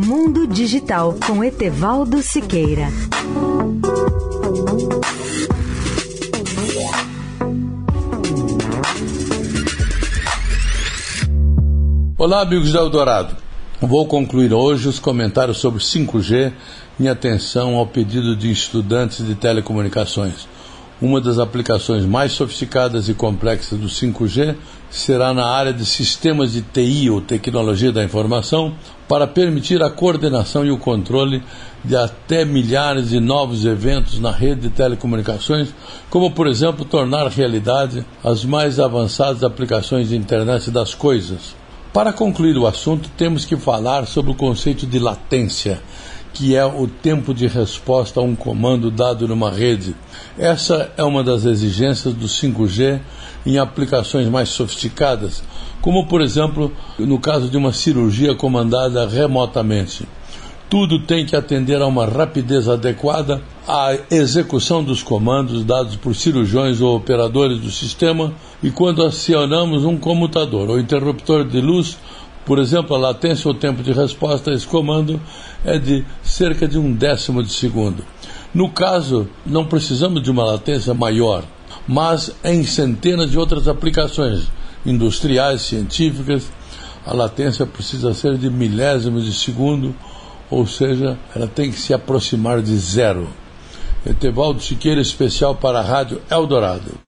Mundo Digital com Etevaldo Siqueira. Olá, amigos da Eldorado. Vou concluir hoje os comentários sobre 5G em atenção ao pedido de estudantes de telecomunicações. Uma das aplicações mais sofisticadas e complexas do 5G será na área de sistemas de TI ou tecnologia da informação, para permitir a coordenação e o controle de até milhares de novos eventos na rede de telecomunicações, como, por exemplo, tornar realidade as mais avançadas aplicações de internet das coisas. Para concluir o assunto, temos que falar sobre o conceito de latência que é o tempo de resposta a um comando dado numa rede. Essa é uma das exigências do 5G em aplicações mais sofisticadas, como por exemplo no caso de uma cirurgia comandada remotamente. Tudo tem que atender a uma rapidez adequada à execução dos comandos dados por cirurgiões ou operadores do sistema, e quando acionamos um comutador ou interruptor de luz, por exemplo, a latência ou tempo de resposta a esse comando é de cerca de um décimo de segundo. No caso, não precisamos de uma latência maior, mas em centenas de outras aplicações industriais, científicas, a latência precisa ser de milésimos de segundo, ou seja, ela tem que se aproximar de zero. Etevaldo Siqueira, especial para a Rádio Eldorado.